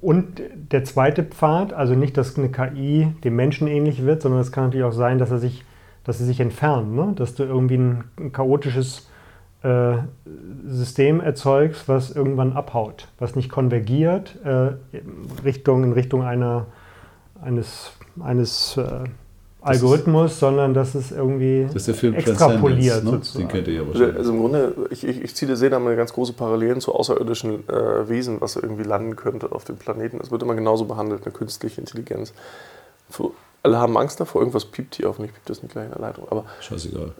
Und der zweite Pfad, also nicht, dass eine KI dem Menschen ähnlich wird, sondern es kann natürlich auch sein, dass er sich, dass sie sich entfernt, ne? dass du irgendwie ein, ein chaotisches äh, System erzeugst, was irgendwann abhaut, was nicht konvergiert äh, Richtung, in Richtung einer, eines, eines äh, Algorithmus, ist, sondern dass es irgendwie das ist der Film extrapoliert. Ne? Den kennt ihr ja wahrscheinlich. Also im Grunde, ich, ich, ich ziehe sehe da mal ganz große Parallelen zu außerirdischen äh, Wesen, was irgendwie landen könnte auf dem Planeten. Das wird immer genauso behandelt, eine künstliche Intelligenz. Für, alle haben Angst davor, irgendwas piept hier, hoffentlich piept das nicht gleich in der Leitung. Aber Scheißegal.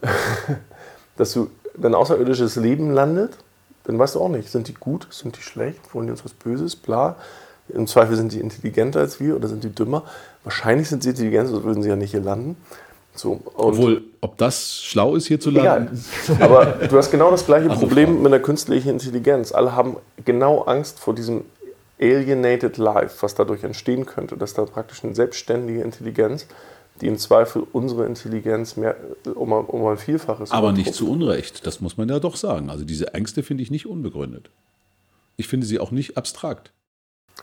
[laughs] dass du wenn außerirdisches Leben landet, dann weißt du auch nicht, sind die gut, sind die schlecht, wollen die uns was Böses, bla. Im Zweifel sind die intelligenter als wir oder sind die dümmer. Wahrscheinlich sind sie intelligenter, sonst würden sie ja nicht hier landen. So, Obwohl, ob das schlau ist, hier zu landen? Ja, aber du hast genau das gleiche Problem mit der künstlichen Intelligenz. Alle haben genau Angst vor diesem alienated life, was dadurch entstehen könnte, dass da praktisch eine selbstständige Intelligenz die im Zweifel unsere Intelligenz mehr, um, um ein Vielfaches. Aber nicht zu Unrecht, das muss man ja doch sagen. Also diese Ängste finde ich nicht unbegründet. Ich finde sie auch nicht abstrakt.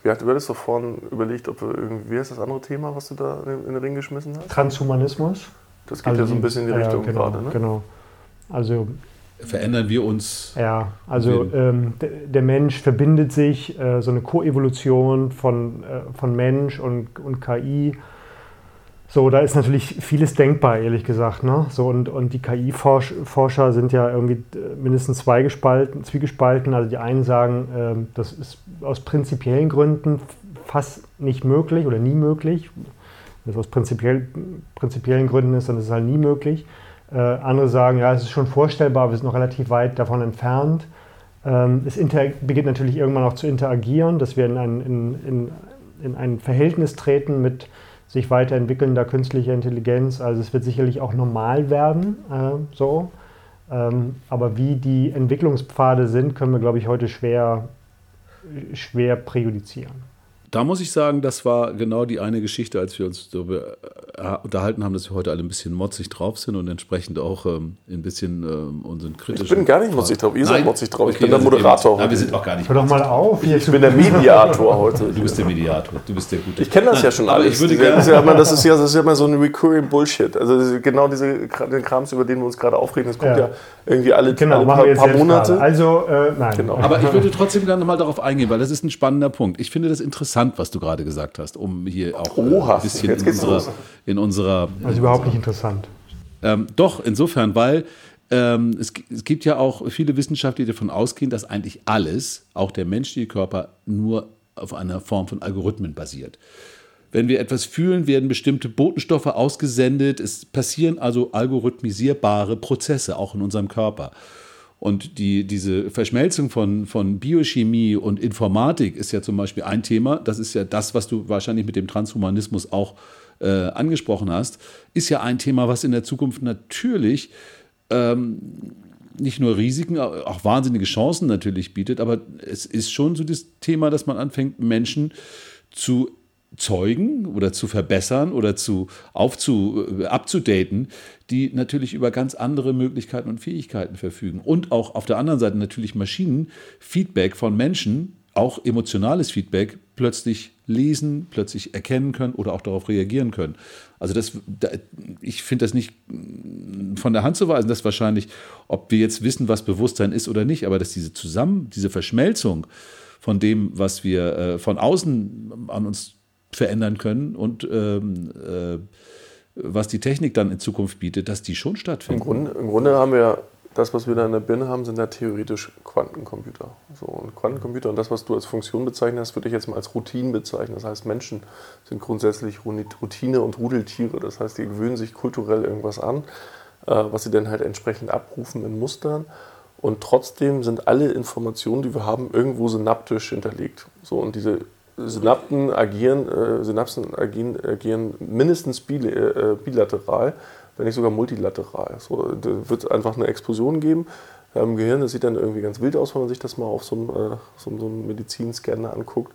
Wir hatten das doch vorhin überlegt, ob wir irgendwie, wie heißt das andere Thema, was du da in den Ring geschmissen hast? Transhumanismus. Das geht also ja so ein bisschen in die Richtung genau, gerade, ne? Genau. Also verändern wir uns. Ja, also ähm, der Mensch verbindet sich, äh, so eine Koevolution von, äh, von Mensch und, und KI so, da ist natürlich vieles denkbar, ehrlich gesagt. Ne? So, und, und die KI-Forscher sind ja irgendwie äh, mindestens zwei gespalten, zwiegespalten. Also die einen sagen, äh, das ist aus prinzipiellen Gründen fast nicht möglich oder nie möglich. Wenn es aus prinzipiell, prinzipiellen Gründen ist, dann ist es halt nie möglich. Äh, andere sagen, ja, es ist schon vorstellbar, wir sind noch relativ weit davon entfernt. Ähm, es beginnt natürlich irgendwann auch zu interagieren, dass wir in ein, in, in, in ein Verhältnis treten mit sich weiterentwickelnder künstlicher Intelligenz. Also es wird sicherlich auch normal werden, äh, so. Ähm, aber wie die Entwicklungspfade sind, können wir, glaube ich, heute schwer, schwer präjudizieren. Da muss ich sagen, das war genau die eine Geschichte, als wir uns darüber unterhalten haben, dass wir heute alle ein bisschen motzig drauf sind und entsprechend auch ähm, ein bisschen ähm, unseren kritischen. Ich bin gar nicht motzig drauf. Ihr seid motzig drauf. ich bin der Moderator. Nein, wir sind auch gar nicht. Hör doch mal auf. Ich bin der Mediator heute. Du bist der Mediator. Du bist der Gute. Ich kenne das ja schon alles. Ich würde das, ist ja immer, das, ist ja, das ist ja immer so ein recurring Bullshit. Also genau diese den Krams, über den wir uns gerade aufregen, das kommt ja, ja irgendwie alle, genau, alle paar, paar Monate. Gerade. Also, äh, nein. Genau. Aber ich würde trotzdem gerne mal darauf eingehen, weil das ist ein spannender Punkt. Ich finde das interessant, was du gerade gesagt hast, um hier auch Oha, äh, ein bisschen in unserer, in unserer, Also überhaupt nicht interessant. Ähm, doch, insofern, weil ähm, es, es, gibt ja auch viele Wissenschaftler, die davon ausgehen, dass eigentlich alles, auch der menschliche Körper, nur auf einer Form von Algorithmen basiert. Wenn wir etwas fühlen, werden bestimmte Botenstoffe ausgesendet. Es passieren also algorithmisierbare Prozesse auch in unserem Körper. Und die, diese Verschmelzung von, von Biochemie und Informatik ist ja zum Beispiel ein Thema. Das ist ja das, was du wahrscheinlich mit dem Transhumanismus auch äh, angesprochen hast. Ist ja ein Thema, was in der Zukunft natürlich ähm, nicht nur Risiken, auch wahnsinnige Chancen natürlich bietet. Aber es ist schon so das Thema, dass man anfängt, Menschen zu zeugen oder zu verbessern oder zu aufzu, äh, abzudaten, die natürlich über ganz andere Möglichkeiten und Fähigkeiten verfügen. Und auch auf der anderen Seite natürlich Maschinen, Feedback von Menschen, auch emotionales Feedback, plötzlich lesen, plötzlich erkennen können oder auch darauf reagieren können. Also das, ich finde das nicht von der Hand zu weisen, dass wahrscheinlich, ob wir jetzt wissen, was Bewusstsein ist oder nicht, aber dass diese Zusammen, diese Verschmelzung von dem, was wir äh, von außen an uns verändern können und ähm, äh, was die Technik dann in Zukunft bietet, dass die schon stattfinden. Im Grunde, Im Grunde haben wir das, was wir da in der Birne haben, sind ja theoretisch Quantencomputer. So, und Quantencomputer und das, was du als Funktion bezeichnest, würde ich jetzt mal als Routine bezeichnen. Das heißt, Menschen sind grundsätzlich Routine- und Rudeltiere. Das heißt, die gewöhnen sich kulturell irgendwas an, äh, was sie dann halt entsprechend abrufen in Mustern. Und trotzdem sind alle Informationen, die wir haben, irgendwo synaptisch hinterlegt. So, und diese Synapsen agieren, äh, Synapsen agieren, agieren mindestens bil, äh, bilateral, wenn nicht sogar multilateral. So, da wird einfach eine Explosion geben im Gehirn. Das sieht dann irgendwie ganz wild aus, wenn man sich das mal auf so einem, äh, so, einem Medizinscanner anguckt.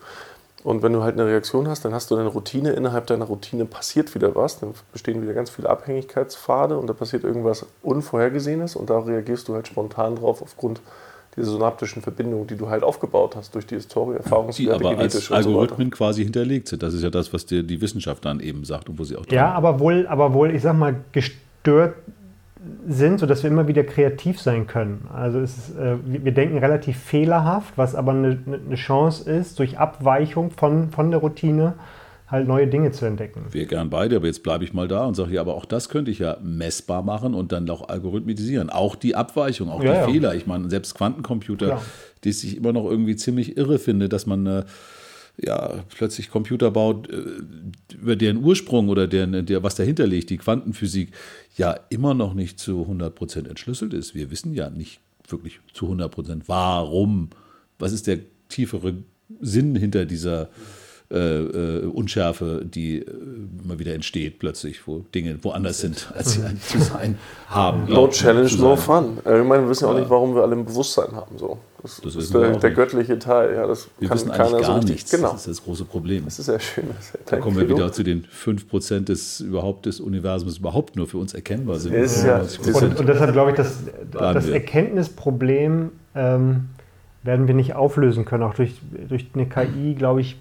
Und wenn du halt eine Reaktion hast, dann hast du deine Routine. Innerhalb deiner Routine passiert wieder was. Dann bestehen wieder ganz viele Abhängigkeitspfade und da passiert irgendwas Unvorhergesehenes und da reagierst du halt spontan drauf aufgrund diese synaptischen Verbindungen, die du halt aufgebaut hast durch die Historie, Erfahrungswerte, die aber als Algorithmen so quasi hinterlegt sind. Das ist ja das, was dir die Wissenschaft dann eben sagt und wo sie auch Ja, aber wohl, aber wohl, ich sag mal, gestört sind, sodass wir immer wieder kreativ sein können. Also ist, äh, wir denken relativ fehlerhaft, was aber eine, eine Chance ist, durch Abweichung von, von der Routine halt neue Dinge zu entdecken. Wir gern beide, aber jetzt bleibe ich mal da und sage, ja, aber auch das könnte ich ja messbar machen und dann auch algorithmisieren. Auch die Abweichung, auch ja, die ja. Fehler. Ich meine, selbst Quantencomputer, Klar. die sich immer noch irgendwie ziemlich irre finde, dass man äh, ja, plötzlich Computer baut, äh, über deren Ursprung oder deren, der, was dahinter liegt, die Quantenphysik, ja immer noch nicht zu 100 Prozent entschlüsselt ist. Wir wissen ja nicht wirklich zu 100 Prozent, warum, was ist der tiefere Sinn hinter dieser äh, äh, Unschärfe, die äh, immer wieder entsteht plötzlich, wo Dinge woanders sind, als sie eigentlich zu sein haben. No challenge, no fun. Ich meine, wir wissen ja auch nicht, warum wir alle ein Bewusstsein haben. So. Das, das ist der, der göttliche Teil. Ja, das wir kann wissen keiner eigentlich gar so nichts. Genau. Das ist das große Problem. Das ist sehr schön. da kommen wir wieder zu den 5% des, überhaupt des Universums überhaupt nur für uns erkennbar sind. Ja, ja. Und, und, deshalb glaube ich, dass das Erkenntnisproblem ähm, werden wir nicht auflösen können. Auch durch, durch eine KI, glaube ich,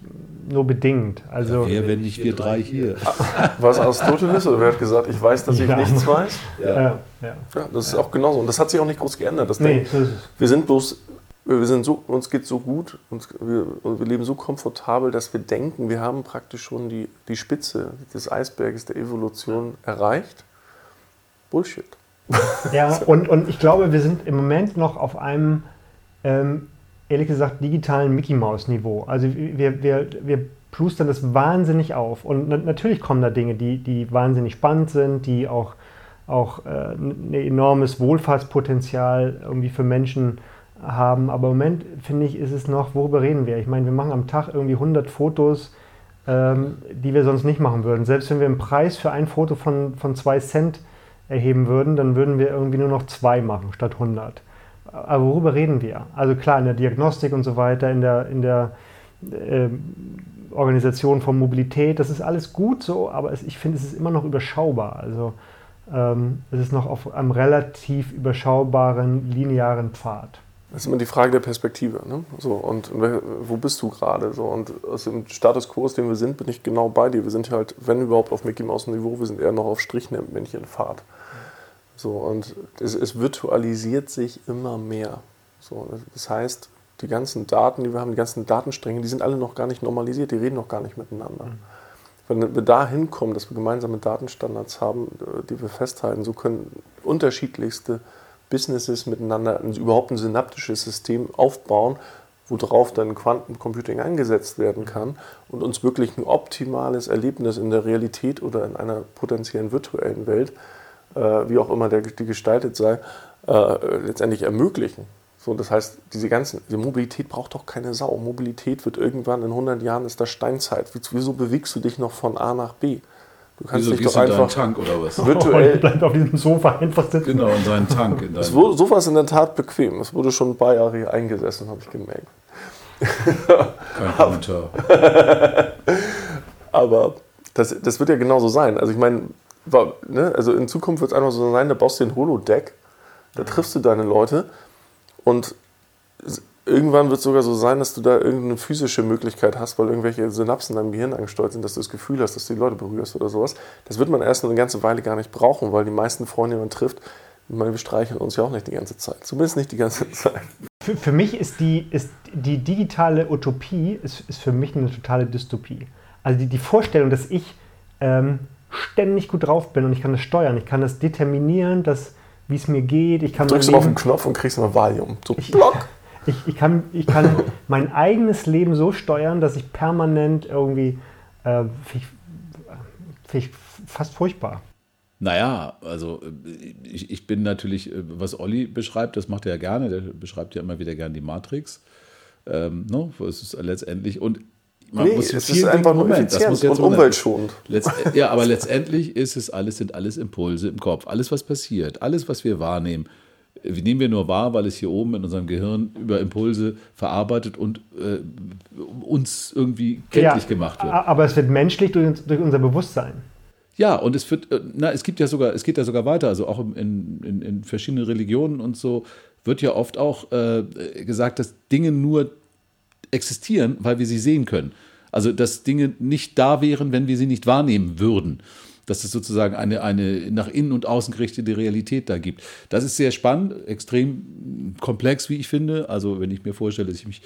nur bedingt. Also, ja, wer, wenn nicht wir drei hier? [laughs] Was Aristoteles? Oder wer hat gesagt, ich weiß, dass ich ja. nichts weiß? Ja. Ja, ja. das ist auch genauso. Und das hat sich auch nicht groß geändert. Das nee, denkt, wir sind bloß, wir sind so, uns geht so gut, uns, wir, wir leben so komfortabel, dass wir denken, wir haben praktisch schon die, die Spitze des Eisberges der Evolution erreicht. Bullshit. Ja, und, und ich glaube, wir sind im Moment noch auf einem ähm, ehrlich gesagt digitalen Mickey-Maus-Niveau. Also wir, wir, wir plustern das wahnsinnig auf. Und natürlich kommen da Dinge, die, die wahnsinnig spannend sind, die auch, auch äh, ein enormes Wohlfahrtspotenzial irgendwie für Menschen haben. Aber im Moment, finde ich, ist es noch, worüber reden wir? Ich meine, wir machen am Tag irgendwie 100 Fotos, ähm, die wir sonst nicht machen würden. Selbst wenn wir einen Preis für ein Foto von, von zwei Cent erheben würden, dann würden wir irgendwie nur noch zwei machen statt 100. Aber worüber reden wir? Also klar, in der Diagnostik und so weiter, in der, in der äh, Organisation von Mobilität, das ist alles gut so, aber es, ich finde, es ist immer noch überschaubar. Also ähm, es ist noch auf einem relativ überschaubaren, linearen Pfad. Das ist immer die Frage der Perspektive. Ne? So, und wo bist du gerade? So, und aus dem Status quo, aus dem wir sind, bin ich genau bei dir. Wir sind halt, wenn überhaupt, auf Mickey Mouse Niveau, wir sind eher noch auf Strichmännchen-Fahrt. So, und es, es, virtualisiert sich immer mehr. So, das heißt, die ganzen Daten, die wir haben, die ganzen Datenstränge, die sind alle noch gar nicht normalisiert, die reden noch gar nicht miteinander. Mhm. Wenn wir da hinkommen, dass wir gemeinsame Datenstandards haben, äh, die wir festhalten, so können unterschiedlichste Businesses miteinander ein, überhaupt ein synaptisches System aufbauen, worauf dann Quantencomputing eingesetzt werden kann und uns wirklich ein optimales Erlebnis in der Realität oder in einer potenziellen virtuellen Welt, äh, wie auch immer der, die gestaltet sei, äh, letztendlich ermöglichen. So, das heißt, diese ganzen, diese Mobilität braucht doch keine Sau. Mobilität wird irgendwann in 100 Jahren ist das Steinzeit. Wieso bewegst du dich noch von A nach B? Du kannst Wieso dich doch einfach Tank oder was? [laughs] virtuell oh, bleibt auf diesem Sofa einfach sitzen. Genau, in seinen Tank. In das Sofa ist in der Tat bequem. Es wurde schon ein paar Jahre hier eingesessen, habe ich gemerkt. Kein [laughs] Kommentar. Aber das, das wird ja genauso sein. Also ich meine, ne, also in Zukunft wird es einfach so sein, da baust du ein Holodeck, da triffst du deine Leute und irgendwann wird es sogar so sein, dass du da irgendeine physische Möglichkeit hast, weil irgendwelche Synapsen in deinem Gehirn angesteuert sind, dass du das Gefühl hast, dass du die Leute berührst oder sowas. Das wird man erst eine ganze Weile gar nicht brauchen, weil die meisten Freunde, die man trifft, ich meine, wir streicheln uns ja auch nicht die ganze Zeit. Zumindest nicht die ganze [laughs] Zeit. Für, für mich ist die, ist die digitale Utopie ist, ist für mich eine totale Dystopie. Also die, die Vorstellung, dass ich ähm, ständig gut drauf bin und ich kann das steuern, ich kann das determinieren, dass wie es mir geht. Ich kann du drückst du auf den Knopf und kriegst ein Valium. So ich, Block. [laughs] Ich, ich, kann, ich kann [laughs] mein eigenes Leben so steuern, dass ich permanent irgendwie äh, ich, fast furchtbar. Naja, also ich, ich bin natürlich, was Olli beschreibt, das macht er ja gerne, der beschreibt ja immer wieder gerne die Matrix. Ähm, no, ne, es ist letztendlich, und man nee, muss es ist einfach nur Moment, effizient und umweltschonend. [laughs] ja, aber letztendlich ist es alles, sind alles Impulse im Kopf. Alles, was passiert, alles, was wir wahrnehmen, wie nehmen wir nur wahr, weil es hier oben in unserem Gehirn über Impulse verarbeitet und äh, uns irgendwie kenntlich ja, gemacht wird. Aber es wird menschlich durch, durch, unser Bewusstsein. Ja, und es wird, äh, na, es gibt ja sogar, es geht ja sogar weiter, also auch in, in, in verschiedenen Religionen und so wird ja oft auch äh, gesagt, dass Dinge nur existieren, weil wir sie sehen können. Also, dass Dinge nicht da wären, wenn wir sie nicht wahrnehmen würden. Dass es sozusagen eine, eine nach innen und außen gerichtete Realität da gibt. Das ist sehr spannend, extrem komplex, wie ich finde. Also, wenn ich mir vorstelle, dass ich mich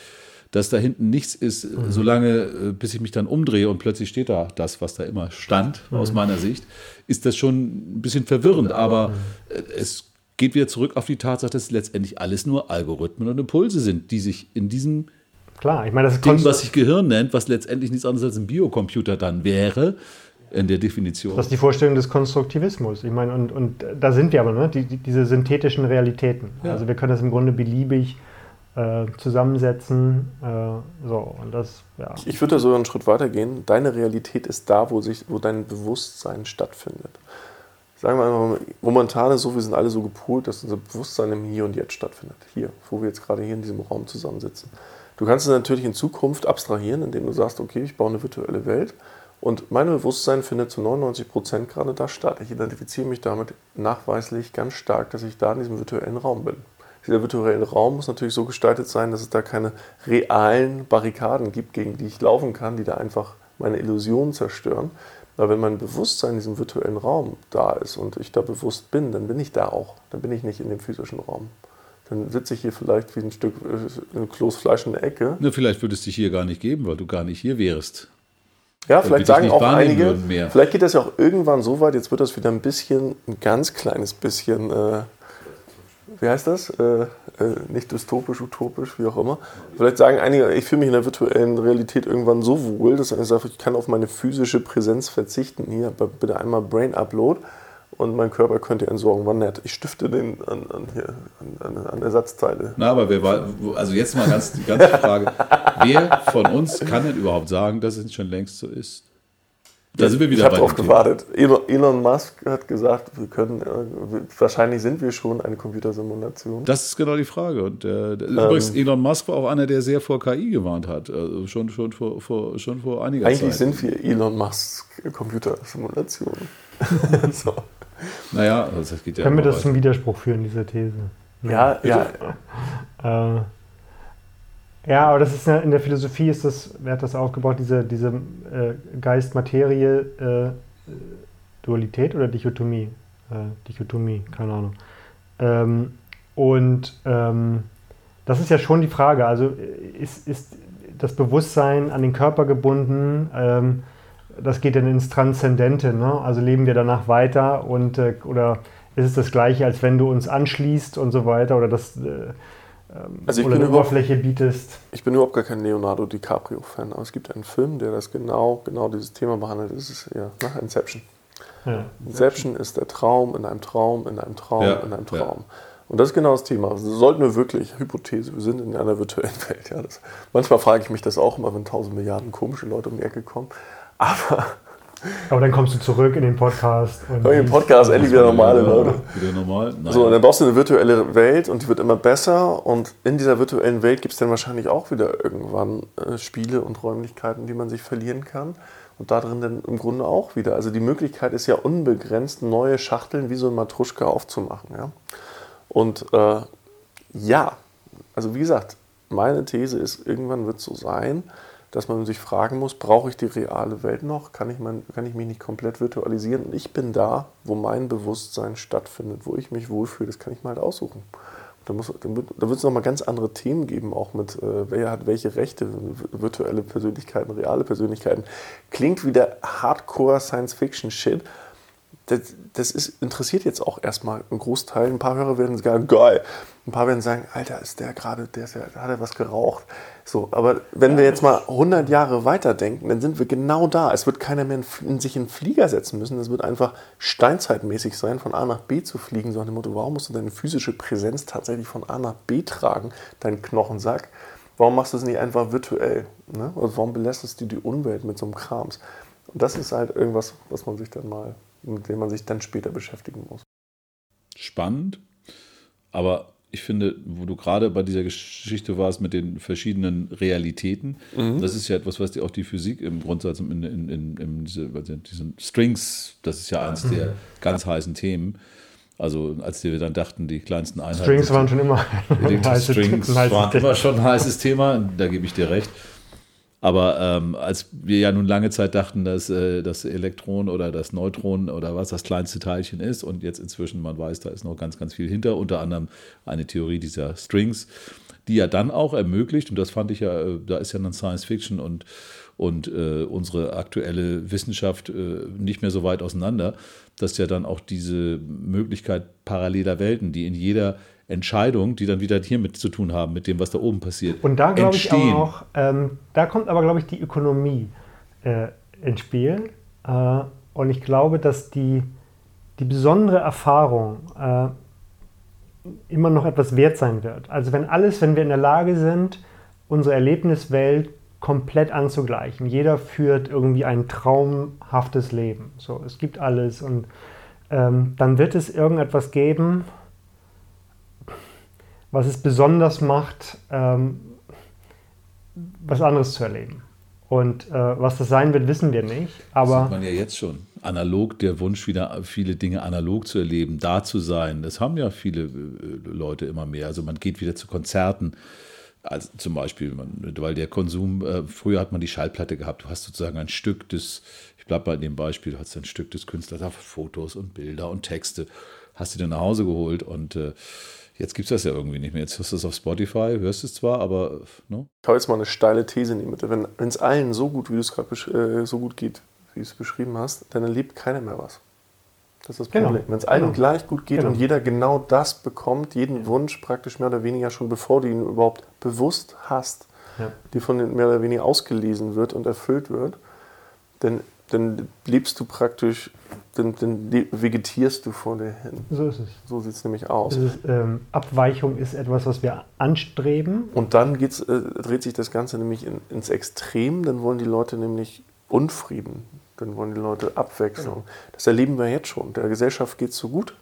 dass da hinten nichts ist, mhm. solange, äh, bis ich mich dann umdrehe und plötzlich steht da das, was da immer stand, mhm. aus meiner Sicht, ist das schon ein bisschen verwirrend. Aber mhm. Es geht wieder zurück auf die Tatsache, dass letztendlich alles nur Algorithmen und Impulse sind, die sich in diesem Klar, ich meine, das Ding, was sich Gehirn nennt, was letztendlich nichts anderes als ein Biocomputer dann wäre, in der Definition. Das ist die Vorstellung des Konstruktivismus. Ich meine, und, und da sind wir aber, ne? Die, die, diese synthetischen Realitäten. Ja. Also wir können das im Grunde beliebig äh, zusammensetzen. Äh, so, und das, ja. Ich, ich würde da sogar einen Schritt weiter gehen. Deine Realität ist da, wo, sich, wo dein Bewusstsein stattfindet. Sagen wir einfach, momentan ist so, wir sind alle so gepolt, dass unser Bewusstsein im Hier und Jetzt stattfindet. Hier, wo wir jetzt gerade hier in diesem Raum zusammensitzen. Du kannst es natürlich in Zukunft abstrahieren, indem du sagst, okay, ich baue eine virtuelle Welt und mein Bewusstsein findet zu 99 Prozent gerade da statt. Ich identifiziere mich damit nachweislich ganz stark, dass ich da in diesem virtuellen Raum bin. Dieser virtuelle Raum muss natürlich so gestaltet sein, dass es da keine realen Barrikaden gibt, gegen die ich laufen kann, die da einfach meine Illusionen zerstören. Aber wenn mein Bewusstsein in diesem virtuellen Raum da ist und ich da bewusst bin, dann bin ich da auch. Dann bin ich nicht in dem physischen Raum dann sitze ich hier vielleicht wie ein Stück äh, ein Kloß Fleisch in der Ecke. Ne, vielleicht würde es dich hier gar nicht geben, weil du gar nicht hier wärst. Ja, vielleicht sagen auch einige, vielleicht geht das ja auch irgendwann so weit, jetzt wird das wieder ein bisschen, ein ganz kleines bisschen, äh, wie heißt das? Äh, äh, nicht dystopisch, utopisch, wie auch immer. Vielleicht sagen einige, ich fühle mich in der virtuellen Realität irgendwann so wohl, dass ich sage, ich kann auf meine physische Präsenz verzichten. Hier, bitte einmal Brain Upload und mein Körper könnte entsorgen. War nett. Ich stifte den an, an, hier, an, an Ersatzteile. Na, aber wer war, also jetzt mal ganz, die ganze Frage, wer von uns kann denn überhaupt sagen, dass es schon längst so ist? Da sind wir wieder ich habe darauf gewartet. Elon Musk hat gesagt, wir können, äh, wahrscheinlich sind wir schon eine Computersimulation. Das ist genau die Frage. Und äh, ähm, übrigens, Elon Musk war auch einer, der sehr vor KI gewarnt hat. Also schon, schon, vor, vor, schon vor einiger eigentlich Zeit. Eigentlich sind wir Elon Musk Computersimulation. [laughs] so. Naja, also das geht ja. Können wir das zum Widerspruch führen, diese These? Ja, ja. ja. [laughs] Äh, ja, aber das ist ja, in der Philosophie ist das, wer hat das aufgebaut, diese, diese äh, Geist-Materie-Dualität äh, oder Dichotomie? Äh, Dichotomie, keine Ahnung. Ähm, und ähm, das ist ja schon die Frage. Also ist, ist das Bewusstsein an den Körper gebunden? Ähm, das geht dann ins Transzendente. Ne? Also leben wir danach weiter und äh, oder ist es das Gleiche, als wenn du uns anschließt und so weiter oder das äh, ähm, also ich oder eine Oberfläche bietest. Ich bin überhaupt gar kein Leonardo DiCaprio-Fan, aber es gibt einen Film, der das genau, genau dieses Thema behandelt. Das ist ja ne? Inception. Ja, Inception ist der Traum in einem Traum, in einem Traum, ja, in einem Traum. Ja. Und das ist genau das Thema. Also sollten wir wirklich, Hypothese, wir sind in einer virtuellen [laughs] Welt. Ja, das, manchmal frage ich mich das auch immer, wenn tausend Milliarden komische Leute um die Ecke kommen. Aber aber dann kommst du zurück in den Podcast. Und in den Podcast endlich wieder normale Leute. Wieder normal? Nein. So, und dann baust du eine virtuelle Welt und die wird immer besser. Und in dieser virtuellen Welt gibt es dann wahrscheinlich auch wieder irgendwann äh, Spiele und Räumlichkeiten, die man sich verlieren kann. Und da drin dann im Grunde auch wieder. Also die Möglichkeit ist ja unbegrenzt, neue Schachteln wie so ein Matruschka aufzumachen. Ja? Und äh, ja, also wie gesagt, meine These ist, irgendwann wird es so sein, dass man sich fragen muss, brauche ich die reale Welt noch? Kann ich, mein, kann ich mich nicht komplett virtualisieren? Und ich bin da, wo mein Bewusstsein stattfindet, wo ich mich wohlfühle, das kann ich mal halt aussuchen. Da, muss, da wird es nochmal ganz andere Themen geben, auch mit, äh, wer hat welche Rechte, virtuelle Persönlichkeiten, reale Persönlichkeiten. Klingt wie der Hardcore Science-Fiction-Shit, das, das ist, interessiert jetzt auch erstmal einen Großteil. Ein paar Hörer werden sagen, geil. Ein paar werden sagen, Alter, ist der gerade, der ist ja, hat er was geraucht. So, aber wenn wir jetzt mal 100 Jahre weiterdenken, dann sind wir genau da. Es wird keiner mehr in, sich in Flieger setzen müssen. Es wird einfach steinzeitmäßig sein, von A nach B zu fliegen. So nach dem Motto, warum musst du deine physische Präsenz tatsächlich von A nach B tragen, deinen Knochensack? Warum machst du es nicht einfach virtuell? Ne? Und warum belässt du die Umwelt mit so einem Krams? Und das ist halt irgendwas, was man sich dann mal mit dem man sich dann später beschäftigen muss. Spannend, aber ich finde, wo du gerade bei dieser Geschichte warst mit den verschiedenen Realitäten, mhm. das ist ja etwas, was auch die Physik im Grundsatz in, in, in, in diese, diesen Strings, das ist ja eines der ganz heißen Themen. Also als wir dann dachten, die kleinsten Einheiten. Strings waren schon immer [laughs] ein [laughs] heißes, Strings waren immer schon ein heißes Thema, da gebe ich dir recht. Aber ähm, als wir ja nun lange Zeit dachten, dass äh, das Elektron oder das Neutron oder was das kleinste Teilchen ist und jetzt inzwischen man weiß, da ist noch ganz, ganz viel hinter, unter anderem eine Theorie dieser Strings, die ja dann auch ermöglicht, und das fand ich ja, äh, da ist ja dann Science Fiction und, und äh, unsere aktuelle Wissenschaft äh, nicht mehr so weit auseinander, dass ja dann auch diese Möglichkeit paralleler Welten, die in jeder Entscheidungen, die dann wieder hiermit zu tun haben, mit dem, was da oben passiert. Und da glaube ich auch, ähm, da kommt aber, glaube ich, die Ökonomie äh, ins Spiel. Äh, und ich glaube, dass die, die besondere Erfahrung äh, immer noch etwas wert sein wird. Also wenn alles, wenn wir in der Lage sind, unsere Erlebniswelt komplett anzugleichen. Jeder führt irgendwie ein traumhaftes Leben. So, es gibt alles und ähm, dann wird es irgendetwas geben, was es besonders macht, ähm, was anderes zu erleben. Und äh, was das sein wird, wissen wir nicht. Aber das sieht man ja jetzt schon. Analog, der Wunsch, wieder viele Dinge analog zu erleben, da zu sein, das haben ja viele äh, Leute immer mehr. Also man geht wieder zu Konzerten. Also zum Beispiel, weil der Konsum, äh, früher hat man die Schallplatte gehabt, du hast sozusagen ein Stück des, ich bleibe bei dem Beispiel, du hast ein Stück des Künstlers, Fotos und Bilder und Texte, hast du dir nach Hause geholt und äh, Jetzt gibt es das ja irgendwie nicht mehr. Jetzt hörst du es auf Spotify, hörst es zwar, aber. No? Ich habe jetzt mal eine steile These in die Mitte. Wenn es allen so gut, wie du es gerade äh, so gut geht, wie du es beschrieben hast, dann erlebt keiner mehr was. Das ist das genau. Problem. Genau. Wenn es allen genau. gleich gut geht genau. und jeder genau das bekommt, jeden Wunsch praktisch mehr oder weniger schon bevor du ihn überhaupt bewusst hast, ja. die von den mehr oder weniger ausgelesen wird und erfüllt wird, dann, dann lebst du praktisch dann, dann vegetierst du vor dir hin. So ist es. So sieht es nämlich aus. Ist, ähm, Abweichung ist etwas, was wir anstreben. Und dann äh, dreht sich das Ganze nämlich in, ins Extrem. Dann wollen die Leute nämlich Unfrieden. Dann wollen die Leute Abwechslung. Genau. Das erleben wir jetzt schon. Der Gesellschaft geht es so gut.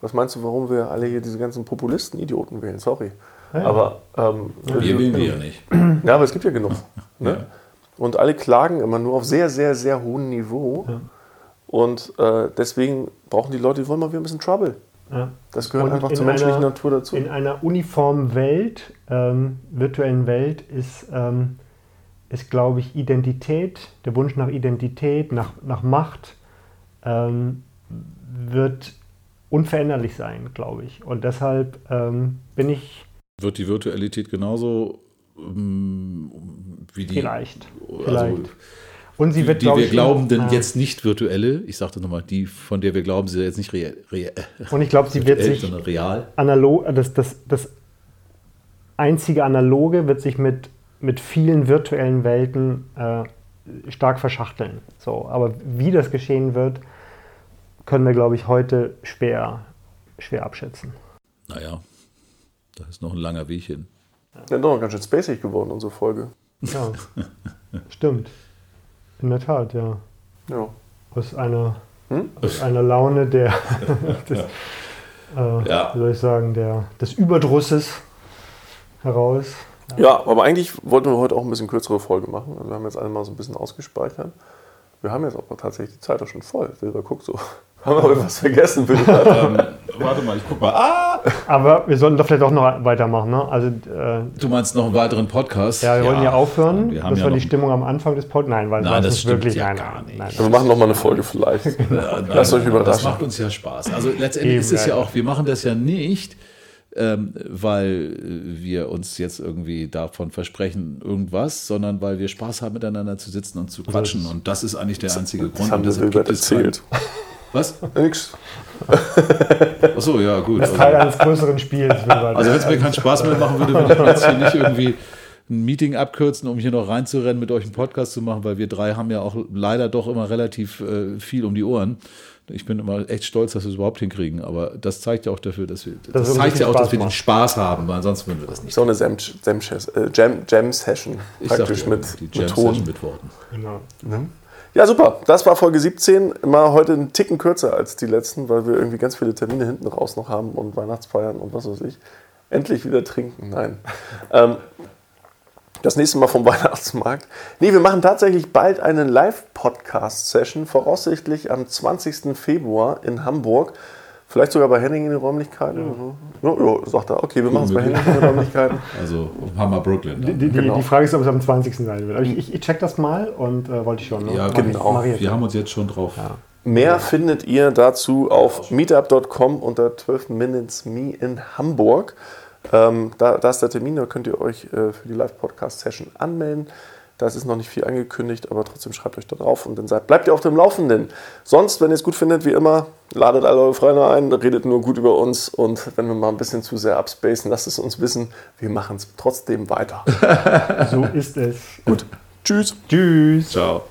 Was meinst du, warum wir alle hier diese ganzen Populisten-Idioten wählen? Sorry. Ja, aber ähm, wir wählen wir ja nicht. [clears throat] Ja, aber es gibt ja genug. [laughs] Ne? Und alle klagen immer nur auf sehr, sehr, sehr hohem Niveau. Ja. Und äh, deswegen brauchen die Leute, die wollen mal wieder ein bisschen Trouble. Ja. Das gehört Und einfach zur menschlichen einer, Natur dazu. In einer uniformen Welt, ähm, virtuellen Welt, ist, ähm, ist glaube ich, Identität, der Wunsch nach Identität, nach, nach Macht, ähm, wird unveränderlich sein, glaube ich. Und deshalb ähm, bin ich. Wird die Virtualität genauso ähm, wie die. Vielleicht. Also, vielleicht. Und sie wird, die, die wir glauben, denn ja. jetzt nicht virtuelle, ich sagte nochmal, die, von der wir glauben, sie ist jetzt nicht real. real und ich glaube, sie wird sich real. analog, das, das, das einzige Analoge wird sich mit, mit vielen virtuellen Welten äh, stark verschachteln. So, aber wie das geschehen wird, können wir, glaube ich, heute schwer, schwer abschätzen. Naja, da ist noch ein langer Weg hin. Ja, doch ganz schön spacig geworden, unsere Folge. Ja, stimmt. In der Tat, ja. ja. Aus, einer, hm? aus einer Laune der, [laughs] des, äh, ja. wie soll ich sagen, der, des Überdrusses heraus. Ja. aber eigentlich wollten wir heute auch ein bisschen kürzere Folge machen. Also wir haben jetzt alle mal so ein bisschen ausgespeichert. Wir haben jetzt aber tatsächlich die Zeit auch schon voll. Silber, guck so. [laughs] Haben wir irgendwas vergessen? ähm, warte mal, ich guck mal. Ah! Aber wir sollten doch vielleicht auch noch weitermachen. Ne? Also, äh, du meinst noch einen weiteren Podcast? Ja, wir ja. wollen ja aufhören. Wir das ja war die Stimmung am Anfang des Podcasts. Nein, weil nein, das wirklich ja nein, gar nicht. Nein, wir machen noch mal eine Folge vielleicht. [laughs] Lasst euch überraschen. Das macht uns ja Spaß. Also letztendlich Eben, ist es ja auch, wir machen das ja nicht, ähm, weil wir uns jetzt irgendwie davon versprechen, irgendwas, sondern weil wir Spaß haben, miteinander zu sitzen und zu quatschen. Und das ist eigentlich der einzige das, Grund. Das haben wir Silbert erzählt. [laughs] Was? Nix. [laughs] Achso, ja, gut. Das ist Teil eines größeren Spiels. Also, wenn es mir keinen Spaß mehr machen würde, würde ich jetzt hier nicht irgendwie ein Meeting abkürzen, um hier noch reinzurennen, mit euch einen Podcast zu machen, weil wir drei haben ja auch leider doch immer relativ äh, viel um die Ohren. Ich bin immer echt stolz, dass wir es überhaupt hinkriegen, aber das zeigt ja auch dafür, dass wir, das, das zeigt ja auch, dass wir den Spaß haben, weil ansonsten würden wir das nicht. So eine Jam-Session, äh, praktisch mit, die Jam-Session mit Worten. Genau. Mhm. Ja, super. Das war Folge 17. Immer heute einen Ticken kürzer als die letzten, weil wir irgendwie ganz viele Termine hinten raus noch haben und Weihnachtsfeiern und was weiß ich. Endlich wieder trinken. Nein. ähm, das nächste Mal vom [laughs] Weihnachtsmarkt. Nee, wir machen tatsächlich bald eine Live-Podcast-Session, voraussichtlich am 20. Februar in Hamburg. Vielleicht sogar bei Henning in den Räumlichkeiten. Ja, ja, sagt er, okay, wir machen es bei Henning in den Räumlichkeiten. [laughs] Also Hammer Brooklyn. Die, die, genau. die, Frage ist, ob es am 20. sein wird. Aber ich, ich, ich check das mal und äh, wollte ich schon. Ne? Ja, genau. Ich, wir haben uns jetzt schon drauf. Ja. Mehr ja. findet ihr dazu auf meetup.com unter 12 Minutes Me in Hamburg. Ähm, da, da, ist der Termin, da könnt ihr euch äh, für die Live-Podcast-Session anmelden. Da ist noch nicht viel angekündigt, aber trotzdem schreibt euch da drauf und dann seid, bleibt ihr auf dem Laufenden. Sonst, wenn ihr es gut findet, wie immer, ladet alle eure Freunde ein, redet nur gut über uns und wenn wir mal ein bisschen zu sehr abspacen, lasst es uns wissen. Wir machen es trotzdem weiter. [laughs] so ist es. Gut. Tschüss. Tschüss. Ciao.